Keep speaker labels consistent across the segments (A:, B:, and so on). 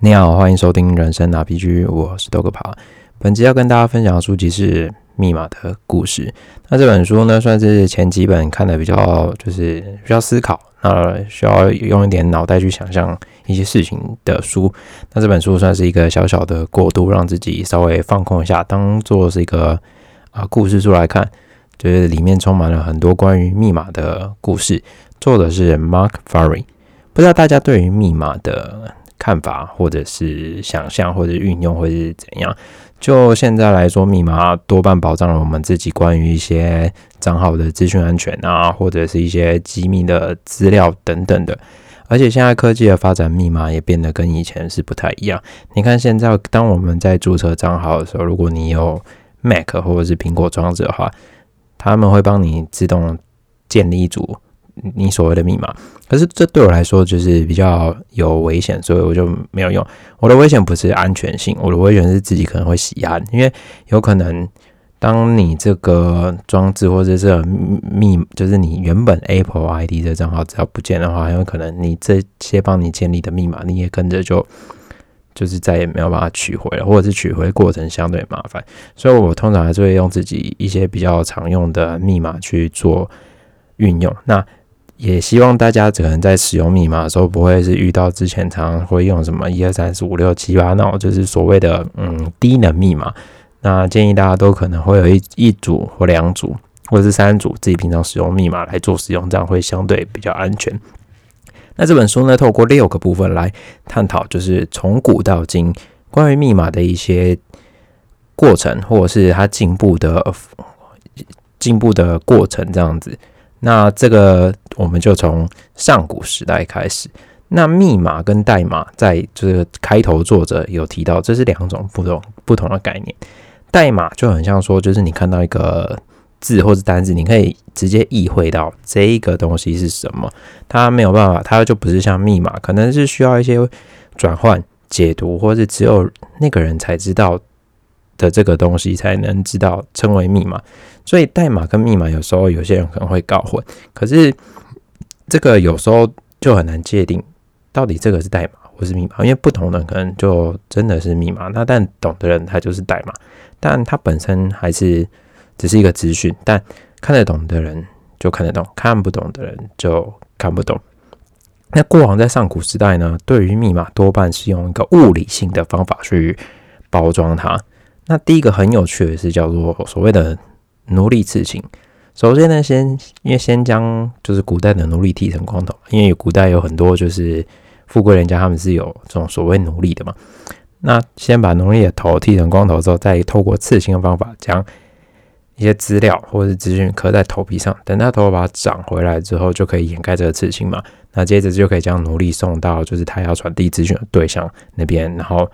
A: 你好，欢迎收听人生 RPG，我是豆哥爬。本集要跟大家分享的书籍是《密码的故事》。那这本书呢，算是前几本看的比较，就是需要思考，那需要用一点脑袋去想象一些事情的书。那这本书算是一个小小的过渡，让自己稍微放空一下，当做是一个啊故事书来看。就是里面充满了很多关于密码的故事。作者是 Mark Furry。不知道大家对于密码的。看法，或者是想象，或者运用，或者是怎样？就现在来说，密码多半保障了我们自己关于一些账号的资讯安全啊，或者是一些机密的资料等等的。而且现在科技的发展，密码也变得跟以前是不太一样。你看，现在当我们在注册账号的时候，如果你有 Mac 或者是苹果装置的话，他们会帮你自动建立一组。你所谓的密码，可是这对我来说就是比较有危险，所以我就没有用。我的危险不是安全性，我的危险是自己可能会洗安，因为有可能当你这个装置或者是密，就是你原本 Apple ID 的账号只要不见的话，很有可能你这些帮你建立的密码，你也跟着就就是再也没有办法取回了，或者是取回过程相对麻烦。所以我通常还是会用自己一些比较常用的密码去做运用。那也希望大家可能在使用密码的时候，不会是遇到之前常常会用什么一二三四五六七八那种，就是所谓的嗯低能密码。那建议大家都可能会有一一组或两组，或者是三组自己平常使用密码来做使用，这样会相对比较安全。那这本书呢，透过六个部分来探讨，就是从古到今关于密码的一些过程，或者是它进步的进步的过程，这样子。那这个我们就从上古时代开始。那密码跟代码在这个开头作者有提到，这是两种不同不同的概念。代码就很像说，就是你看到一个字或是单字，你可以直接意会到这个东西是什么。它没有办法，它就不是像密码，可能是需要一些转换、解读，或是只有那个人才知道。的这个东西才能知道称为密码，所以代码跟密码有时候有些人可能会搞混。可是这个有时候就很难界定到底这个是代码或是密码，因为不同的可能就真的是密码。那但懂的人他就是代码，但他本身还是只是一个资讯。但看得懂的人就看得懂，看不懂的人就看不懂。那过往在上古时代呢，对于密码多半是用一个物理性的方法去包装它。那第一个很有趣的是叫做所谓的奴隶刺青。首先呢，先因为先将就是古代的奴隶剃成光头，因为古代有很多就是富贵人家他们是有这种所谓奴隶的嘛。那先把奴隶的头剃成光头之后，再透过刺青的方法将一些资料或者是资讯刻在头皮上，等他头发长回来之后，就可以掩盖这个刺青嘛。那接着就可以将奴隶送到就是他要传递资讯的对象那边，然后。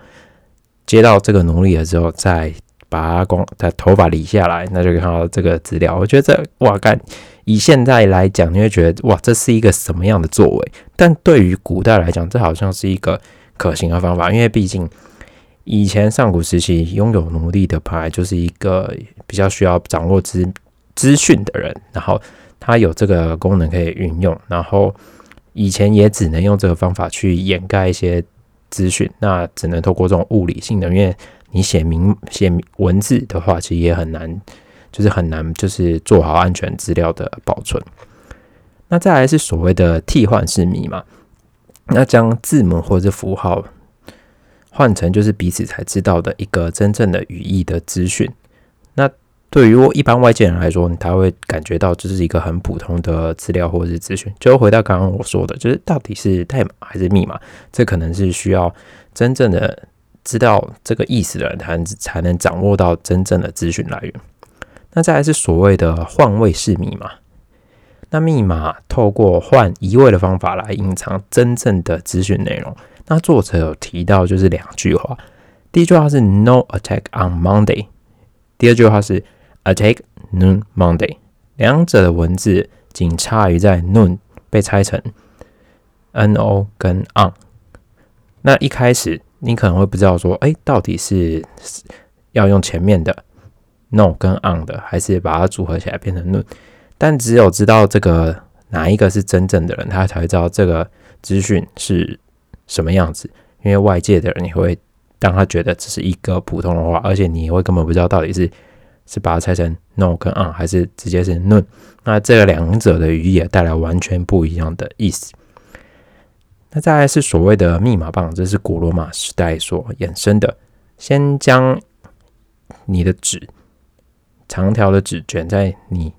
A: 接到这个奴隶了之后，再把他光的头发理下来，那就看到这个资料。我觉得这哇干，以现在来讲，你会觉得哇，这是一个什么样的作为？但对于古代来讲，这好像是一个可行的方法，因为毕竟以前上古时期拥有奴隶的牌就是一个比较需要掌握资资讯的人，然后他有这个功能可以运用，然后以前也只能用这个方法去掩盖一些。资讯那只能透过这种物理性的，因为你写明写文字的话，其实也很难，就是很难，就是做好安全资料的保存。那再来是所谓的替换式密码，那将字母或者符号换成就是彼此才知道的一个真正的语义的资讯。那对于一般外界人来说，他会感觉到这是一个很普通的资料或者是资讯。就回到刚刚我说的，就是到底是代码还是密码，这可能是需要真正的知道这个意思的人才才能掌握到真正的资讯来源。那再来是所谓的换位式密码，那密码透过换一位的方法来隐藏真正的资讯内容。那作者有提到就是两句话，第一句话是 “No attack on Monday”，第二句话是。Attack noon Monday，两者的文字仅差于在 noon 被拆成 no 跟 on。那一开始你可能会不知道说，哎，到底是要用前面的 no 跟 on 的，还是把它组合起来变成 noon？但只有知道这个哪一个是真正的人，他才会知道这个资讯是什么样子。因为外界的人你会让他觉得只是一个普通的话，而且你会根本不知道到底是是把它拆成 no 跟 on，还是直接是 nun。那这两者的语义也带来完全不一样的意思。那再来是所谓的密码棒，这是古罗马时代所衍生的。先将你的纸长条的纸卷在你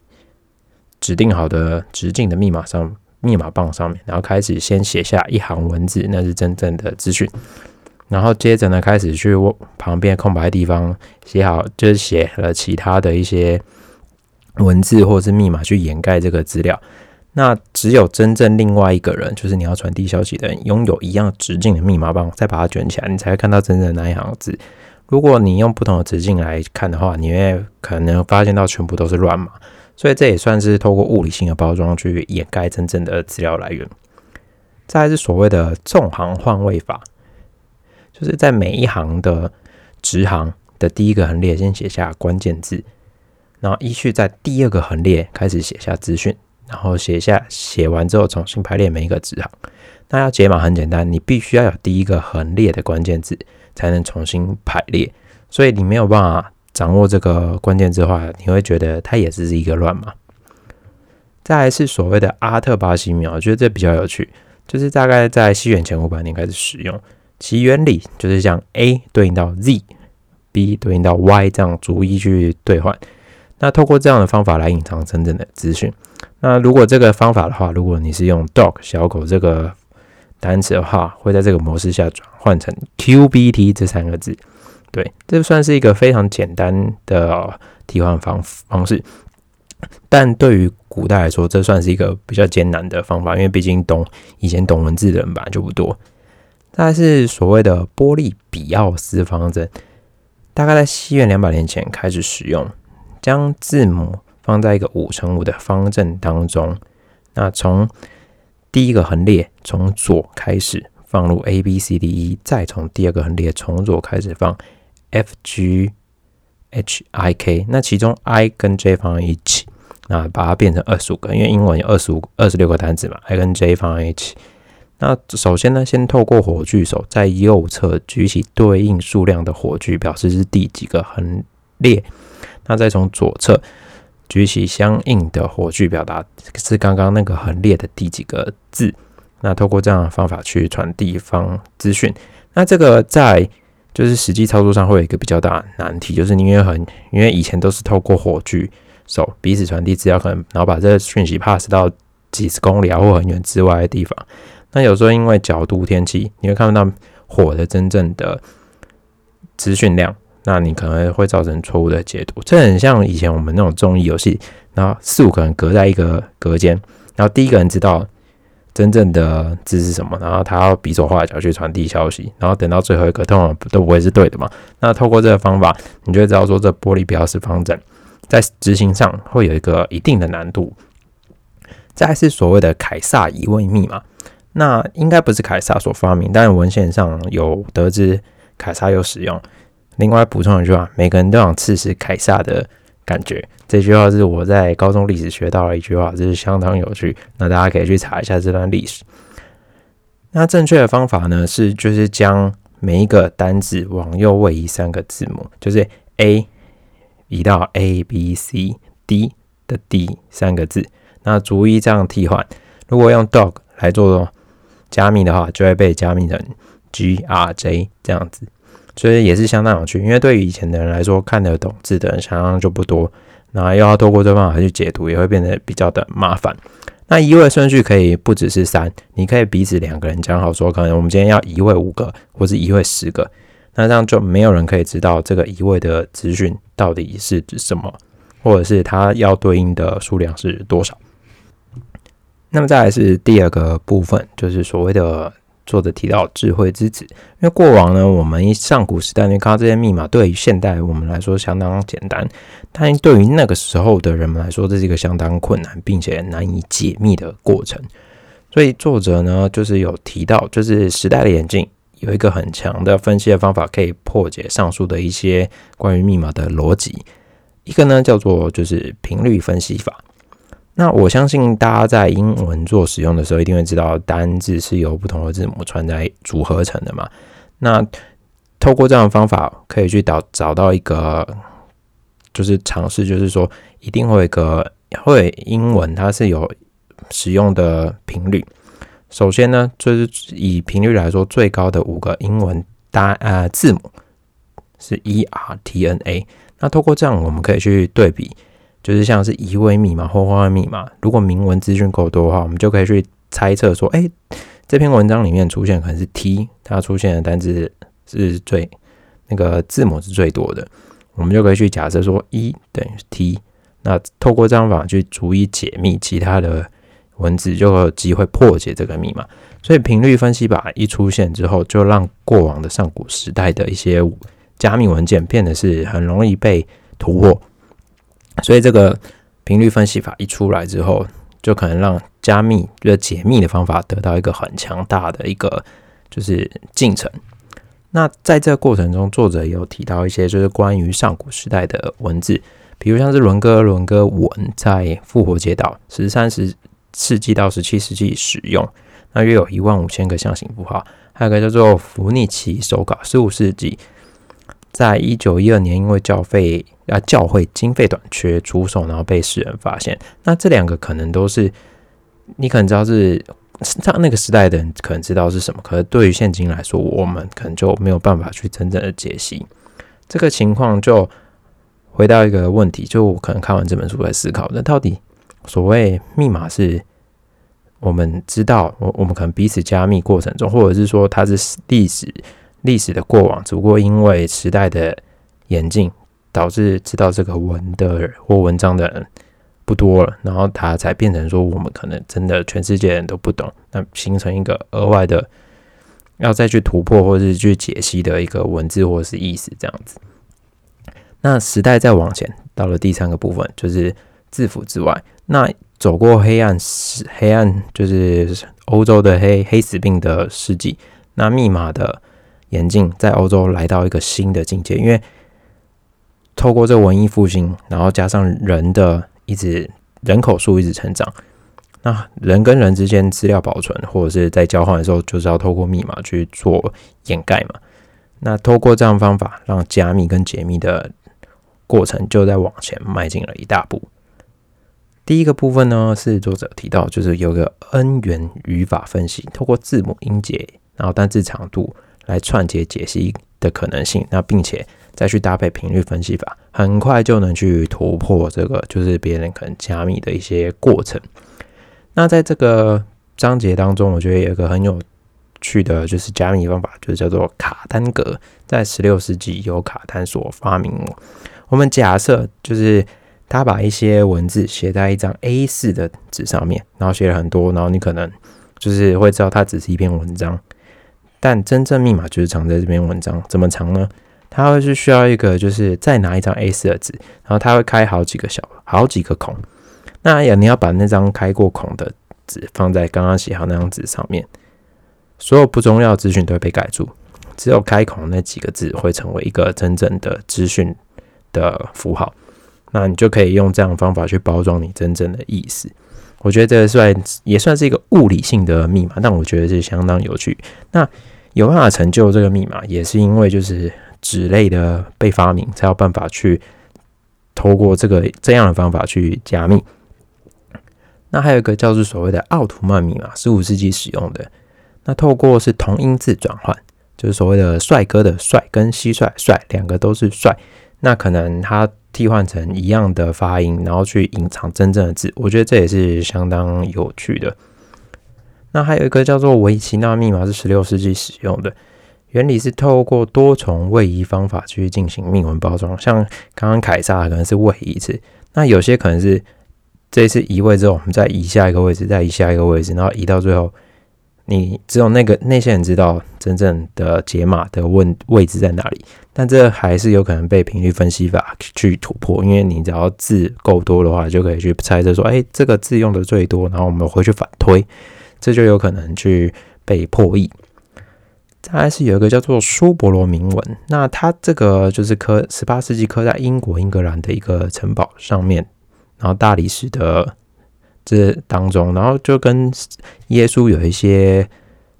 A: 指定好的直径的密码上，密码棒上面，然后开始先写下一行文字，那是真正的资讯。然后接着呢，开始去旁边空白地方写好，就是写了其他的一些文字或者是密码去掩盖这个资料。那只有真正另外一个人，就是你要传递消息的人，拥有一样直径的密码棒，再把它卷起来，你才会看到真正的那一行字。如果你用不同的直径来看的话，你会可能发现到全部都是乱码。所以这也算是透过物理性的包装去掩盖真正的资料来源。再是所谓的纵行换位法，就是在每一行的直行的第一个横列先写下关键字，然后依序在第二个横列开始写下资讯。然后写下，写完之后重新排列每一个字行。那要解码很简单，你必须要有第一个横列的关键字，才能重新排列。所以你没有办法掌握这个关键字的话，你会觉得它也是一个乱码。再来是所谓的阿特巴西秒，我觉得这比较有趣，就是大概在西元前五百年开始使用。其原理就是像 A 对应到 Z，B 对应到 Y 这样逐一去兑换。那透过这样的方法来隐藏真正的资讯。那如果这个方法的话，如果你是用 dog 小狗这个单词的话，会在这个模式下转换成 QBT 这三个字。对，这算是一个非常简单的替换方方式。但对于古代来说，这算是一个比较艰难的方法，因为毕竟懂以前懂文字的人吧就不多。大概是所谓的波利比奥斯方阵，大概在西元两百年前开始使用，将字母。放在一个五乘五的方阵当中，那从第一个横列从左开始放入 A B C D E，再从第二个横列从左开始放 F G H I K，那其中 I 跟 J 放在一起，那把它变成二十五个，因为英文有二十五二十六个单词嘛，I 跟 J 放在一起。那首先呢，先透过火炬手在右侧举起对应数量的火炬，表示是第几个横列，那再从左侧。举起相应的火炬，表达是刚刚那个横列的第几个字。那透过这样的方法去传递方资讯，那这个在就是实际操作上会有一个比较大的难题，就是因为很因为以前都是透过火炬手彼此传递资料，可能然后把这个讯息 pass 到几十公里啊或很远之外的地方。那有时候因为角度、天气，你会看不到火的真正的资讯量。那你可能会造成错误的解读，这很像以前我们那种综艺游戏，然后四五个人隔在一个隔间，然后第一个人知道真正的字是什么，然后他要比手画脚去传递消息，然后等到最后一个通常都不会是对的嘛。那透过这个方法，你就会知道说这玻璃表示方阵在执行上会有一个一定的难度。再是所谓的凯撒疑问密码，那应该不是凯撒所发明，但是文献上有得知凯撒有使用。另外补充一句话，每个人都想刺死凯撒的感觉。这句话是我在高中历史学到的一句话，这是相当有趣。那大家可以去查一下这段历史。那正确的方法呢，是就是将每一个单字往右位移三个字母，就是 A 移到 A B C D 的 D 三个字，那逐一这样替换。如果用 dog 来做的话加密的话，就会被加密成 G R J 这样子。所以也是相当有趣，因为对于以前的人来说，看得懂字的人相当就不多，那又要透过这方法去解读，也会变得比较的麻烦。那移位顺序可以不只是三，你可以彼此两个人讲好说，可能我们今天要移位五个，或是移位十个，那这样就没有人可以知道这个移位的资讯到底是指什么，或者是它要对应的数量是多少。那么再来是第二个部分，就是所谓的。作者提到智慧之子，因为过往呢，我们上古时代你看到这些密码，对于现代我们来说相当简单，但对于那个时候的人们来说，这是一个相当困难并且难以解密的过程。所以作者呢，就是有提到，就是时代的眼镜有一个很强的分析的方法，可以破解上述的一些关于密码的逻辑。一个呢叫做就是频率分析法。那我相信大家在英文做使用的时候，一定会知道单字是由不同的字母串在组合成的嘛。那透过这样的方法，可以去找找到一个，就是尝试，就是说一定会有一个会英文它是有使用的频率。首先呢，就是以频率来说，最高的五个英文单呃字母是 E R T N A。那透过这样，我们可以去对比。就是像是移位密码或换位密码，如果明文资讯够多的话，我们就可以去猜测说，哎，这篇文章里面出现可能是 T，它出现的单字是最那个字母是最多的，我们就可以去假设说一等于 T。那透过这样法去逐一解密其他的文字，就有机会破解这个密码。所以频率分析法一出现之后，就让过往的上古时代的一些加密文件变得是很容易被突破。所以这个频率分析法一出来之后，就可能让加密就解密的方法得到一个很强大的一个就是进程。那在这个过程中，作者有提到一些就是关于上古时代的文字，比如像是伦哥伦哥文在复活节岛十三十世纪到十七世纪使用，那约有一万五千个象形符号，还有个叫做弗尼奇手稿十五世纪。在一九一二年，因为教费啊教会经费短缺出手，然后被世人发现。那这两个可能都是你可能知道是上那个时代的人可能知道是什么，可是对于现今来说，我们可能就没有办法去真正的解析这个情况。就回到一个问题，就我可能看完这本书在思考，那到底所谓密码是我们知道，我我们可能彼此加密过程中，或者是说它是历史。历史的过往，只不过因为时代的演进，导致知道这个文的或文章的人不多了，然后它才变成说我们可能真的全世界人都不懂，那形成一个额外的要再去突破或是去解析的一个文字或是意思这样子。那时代再往前，到了第三个部分，就是字符之外，那走过黑暗时，黑暗就是欧洲的黑黑死病的世纪，那密码的。眼镜在欧洲来到一个新的境界，因为透过这文艺复兴，然后加上人的一直人口数一直成长，那人跟人之间资料保存或者是在交换的时候，就是要透过密码去做掩盖嘛。那透过这样方法，让加密跟解密的过程就在往前迈进了一大步。第一个部分呢，是作者提到，就是有个 N 元语法分析，透过字母音节，然后单字长度。来串接解析的可能性，那并且再去搭配频率分析法，很快就能去突破这个就是别人可能加密的一些过程。那在这个章节当中，我觉得有一个很有趣的，就是加密方法，就是叫做卡单格，在十六世纪由卡丹所发明。我们假设就是他把一些文字写在一张 A 四的纸上面，然后写了很多，然后你可能就是会知道它只是一篇文章。但真正密码就是藏在这篇文章，怎么藏呢？它会是需要一个，就是再拿一张 A4 的纸，然后它会开好几个小、好几个孔。那也你要把那张开过孔的纸放在刚刚写好那张纸上面，所有不重要资讯都会被盖住，只有开孔那几个字会成为一个真正的资讯的符号。那你就可以用这样的方法去包装你真正的意思。我觉得这算也算是一个物理性的密码，但我觉得是相当有趣。那有办法成就这个密码，也是因为就是纸类的被发明，才有办法去透过这个这样的方法去加密。那还有一个叫做所谓的奥图曼密码，十五世纪使用的。那透过是同音字转换，就是所谓的帅哥的帅跟蟋蟀帅两个都是帅，那可能他替换成一样的发音，然后去隐藏真正的字。我觉得这也是相当有趣的。那还有一个叫做维奇纳密码，是十六世纪使用的，原理是透过多重位移方法去进行密文包装。像刚刚凯撒可能是位移一次，那有些可能是这次移位之后，我们再移下一个位置，再移下一个位置，然后移到最后，你只有那个那些人知道真正的解码的问位置在哪里。但这还是有可能被频率分析法去突破，因为你只要字够多的话，就可以去猜测说，哎，这个字用的最多，然后我们回去反推。这就有可能去被破译。再来是有一个叫做苏伯罗铭文，那它这个就是刻十八世纪刻在英国英格兰的一个城堡上面，然后大理石的这当中，然后就跟耶稣有一些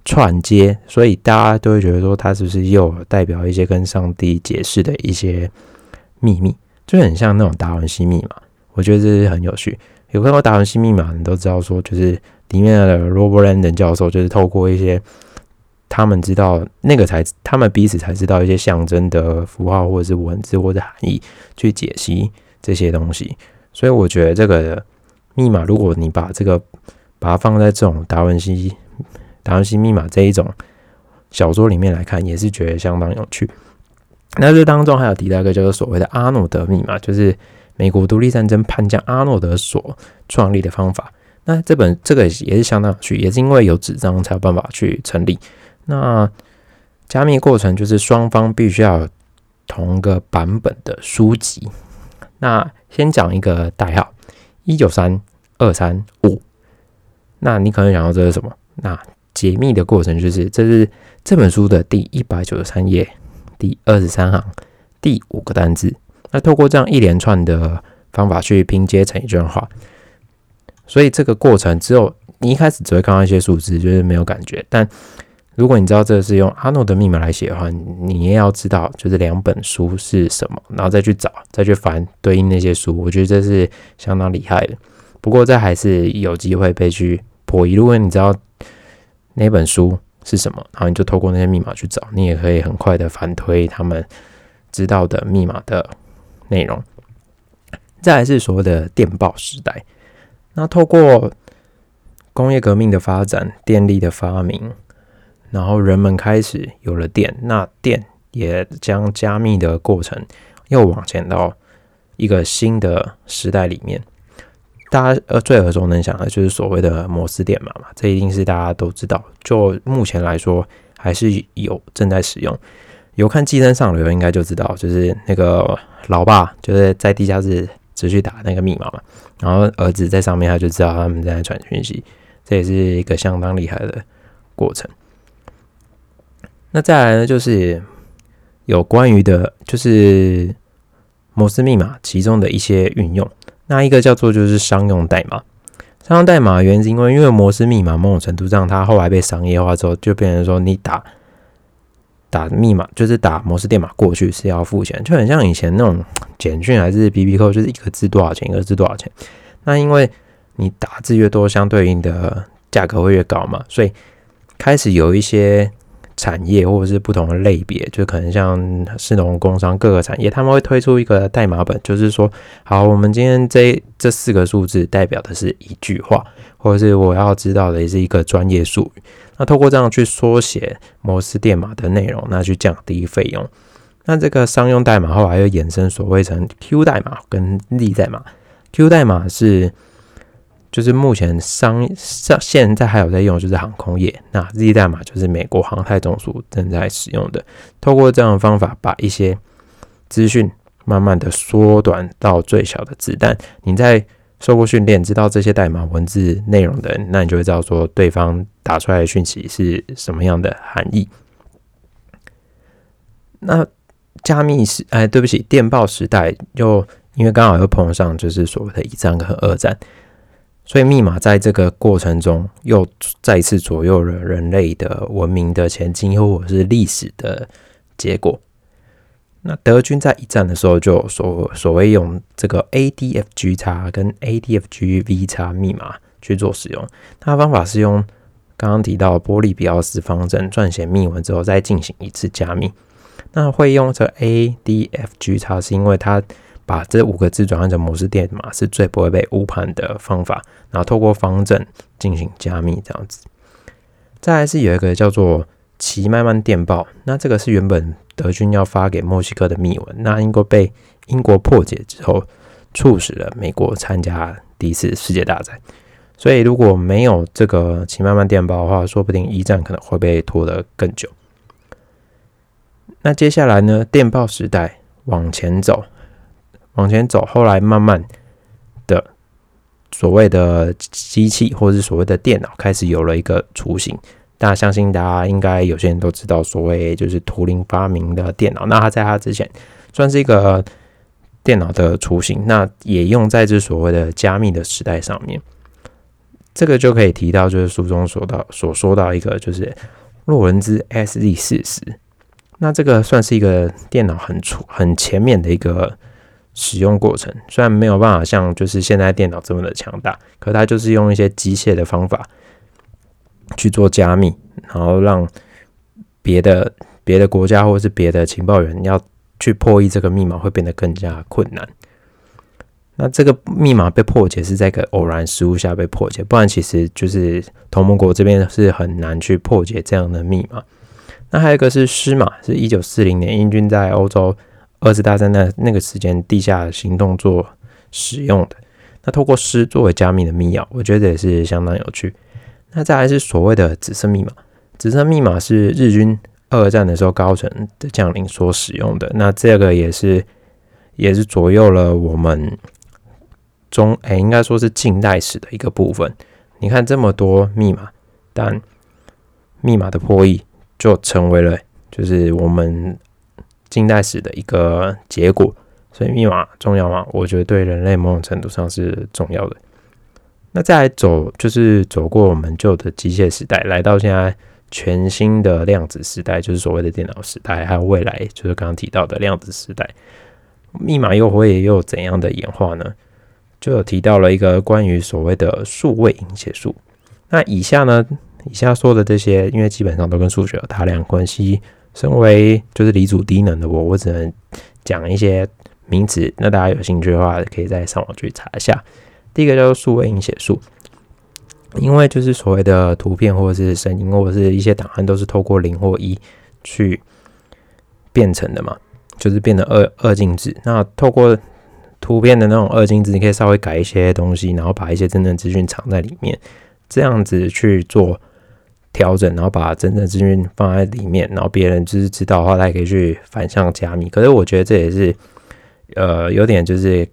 A: 串接，所以大家都会觉得说他是不是又代表一些跟上帝解释的一些秘密，就很像那种达文西密码。我觉得这是很有趣。有看过达文西密码，你都知道说，就是里面的 Robert Landon 教授，就是透过一些他们知道那个才，他们彼此才知道一些象征的符号或者是文字或者含义，去解析这些东西。所以我觉得这个密码，如果你把这个把它放在这种达文西达文西密码这一种小说里面来看，也是觉得相当有趣。那这当中还有提到一个就是所谓的阿诺德密码，就是。美国独立战争叛将阿诺德所创立的方法，那这本这个也是相当有趣，也是因为有纸张才有办法去成立。那加密过程就是双方必须要同个版本的书籍。那先讲一个代号：一九三二三五。那你可能想到这是什么？那解密的过程就是这是这本书的第一百九十三页第二十三行第五个单字。那透过这样一连串的方法去拼接成一段话，所以这个过程只有你一开始只会看到一些数字，就是没有感觉。但如果你知道这是用阿诺的密码来写的话，你也要知道就是两本书是什么，然后再去找，再去翻对应那些书。我觉得这是相当厉害的。不过这还是有机会被去破译。如果你知道那本书是什么，然后你就透过那些密码去找，你也可以很快的反推他们知道的密码的。内容，再来是所谓的电报时代。那透过工业革命的发展，电力的发明，然后人们开始有了电，那电也将加密的过程又往前到一个新的时代里面。大家呃最耳熟能详的就是所谓的摩斯电码嘛，这一定是大家都知道。就目前来说，还是有正在使用。有看《寄生上流》应该就知道，就是那个老爸就是在地下室持续打那个密码嘛，然后儿子在上面他就知道他们在传讯息，这也是一个相当厉害的过程。那再来呢，就是有关于的，就是摩斯密码其中的一些运用。那一个叫做就是商用代码，商用代码原因是因为因为摩斯密码某种程度上它后来被商业化之后，就变成说你打。打密码就是打摩斯电码过去是要付钱，就很像以前那种简讯还是 B B 扣，就是一个字多少钱，一个字多少钱。那因为你打字越多，相对应的价格会越高嘛，所以开始有一些产业或者是不同的类别，就可能像市农工商各个产业，他们会推出一个代码本，就是说，好，我们今天这这四个数字代表的是一句话，或者是我要知道的也是一个专业术语。那透过这样去缩写摩斯电码的内容，那去降低费用。那这个商用代码后来又衍生所谓成 Q 代码跟 Z 代码。Q 代码是就是目前商上现在还有在用，就是航空业。那 Z 代码就是美国航太总署正在使用的。透过这样的方法，把一些资讯慢慢的缩短到最小的子弹。你在受过训练，知道这些代码文字内容的，那你就会知道说对方打出来的讯息是什么样的含义。那加密时，哎，对不起，电报时代又因为刚好又碰上就是所谓的一战和二战，所以密码在这个过程中又再次左右了人类的文明的前进，或者是历史的结果。那德军在一战的时候就所所谓用这个 ADFG 叉跟 ADFG-V 叉密码去做使用，它方法是用刚刚提到波利比奥斯方阵撰写密文之后再进行一次加密。那会用这 ADFG 叉是因为它把这五个字转换成摩斯电码是最不会被误判的方法，然后透过方阵进行加密这样子。再来是有一个叫做奇麦曼电报，那这个是原本。德军要发给墨西哥的密文，那英国被英国破解之后，促使了美国参加第一次世界大战。所以如果没有这个奇曼曼电报的话，说不定一战可能会被拖得更久。那接下来呢？电报时代往前走，往前走，后来慢慢的所谓的机器或者是所谓的电脑开始有了一个雏形。那相信大家应该有些人都知道，所谓就是图灵发明的电脑。那他在他之前算是一个电脑的雏形，那也用在这所谓的加密的时代上面。这个就可以提到，就是书中说到所说到一个，就是洛伦兹 S D 四十。那这个算是一个电脑很初很前面的一个使用过程，虽然没有办法像就是现在电脑这么的强大，可它就是用一些机械的方法去做加密，然后让别的别的国家或是别的情报员要去破译这个密码会变得更加困难。那这个密码被破解是在一个偶然失误下被破解，不然其实就是同盟国这边是很难去破解这样的密码。那还有一个是诗码，是一九四零年英军在欧洲二次大战那那个时间地下行动做使用的。那透过诗作为加密的密钥，我觉得也是相当有趣。那再来是所谓的紫色密码，紫色密码是日军二战的时候高层的将领所使用的。那这个也是也是左右了我们中哎，应该说是近代史的一个部分。你看这么多密码，但密码的破译。就成为了就是我们近代史的一个结果，所以密码重要吗？我觉得对人类某种程度上是重要的。那再来走，就是走过我们旧的机械时代，来到现在全新的量子时代，就是所谓的电脑时代，还有未来就是刚刚提到的量子时代，密码又会又怎样的演化呢？就有提到了一个关于所谓的数位引写术。那以下呢？以下说的这些，因为基本上都跟数学有大量关系。身为就是离组低能的我，我只能讲一些名词。那大家有兴趣的话，可以再上网去查一下。第一个叫做数位影写术，因为就是所谓的图片或者是声音或者是一些档案，都是透过零或一去变成的嘛，就是变成二二进制。那透过图片的那种二进制，你可以稍微改一些东西，然后把一些真正资讯藏在里面，这样子去做。调整，然后把真正资讯放在里面，然后别人就是知道的话，他也可以去反向加密。可是我觉得这也是，呃，有点就是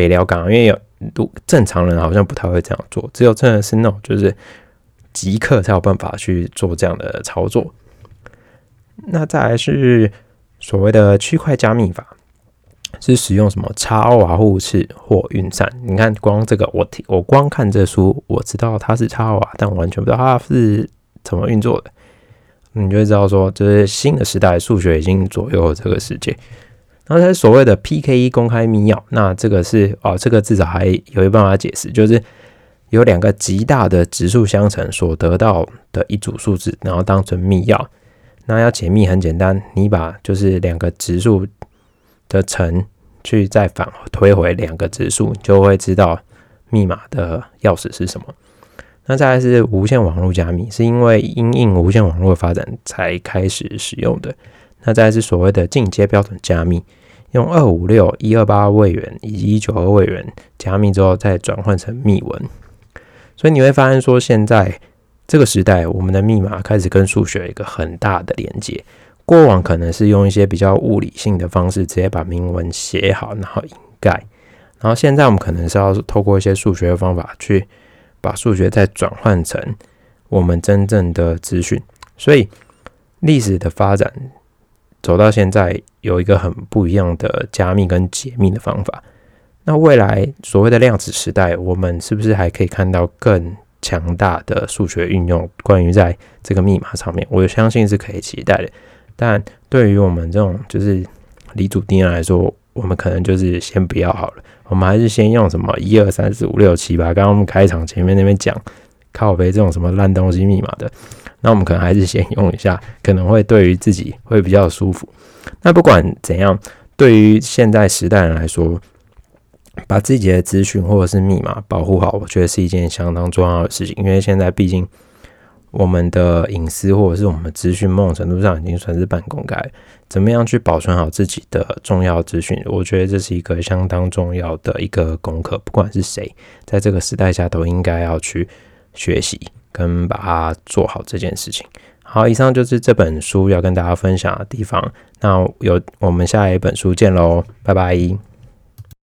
A: 北聊港，因为有都正常人好像不太会这样做，只有真的是那种就是极客才有办法去做这样的操作。那再来是所谓的区块加密法，是使用什么超瓦互斥或运算？你看，光这个我听我光看这书，我知道它是超瓦，但完全不知道它是。怎么运作的？你就会知道说，就是新的时代，数学已经左右这个世界。然后，它所谓的 PKE 公开密钥，那这个是哦，这个至少还有一办法解释，就是有两个极大的指数相乘所得到的一组数字，然后当成密钥。那要解密很简单，你把就是两个指数的乘去再返推回两个指数，就会知道密码的钥匙是什么。那再来是无线网络加密，是因为因应无线网络发展才开始使用的。那再来是所谓的进阶标准加密，用二五六、一二八位元以及一九二位元加密之后，再转换成密文。所以你会发现说，现在这个时代，我们的密码开始跟数学有一个很大的连接。过往可能是用一些比较物理性的方式，直接把铭文写好，然后掩盖。然后现在我们可能是要透过一些数学的方法去。把数学再转换成我们真正的资讯，所以历史的发展走到现在有一个很不一样的加密跟解密的方法。那未来所谓的量子时代，我们是不是还可以看到更强大的数学运用？关于在这个密码上面，我相信是可以期待的。但对于我们这种就是离主定来说，我们可能就是先不要好了。我们还是先用什么一二三四五六七吧。刚刚我们开场前面那边讲靠背这种什么烂东西密码的，那我们可能还是先 用一下，可能会对于自己会比较舒服。那不管怎样，对于现在时代人来说，把自己的资讯或者是密码保护好，我觉得是一件相当重要的事情。因为现在毕竟。我们的隐私或者是我们资讯，某种程度上已经算是半公开。怎么样去保存好自己的重要资讯？我觉得这是一个相当重要的一个功课。不管是谁，在这个时代下，都应该要去学习跟把它做好这件事情。好，以上就是这本书要跟大家分享的地方。那有我们下一本书见喽，拜拜。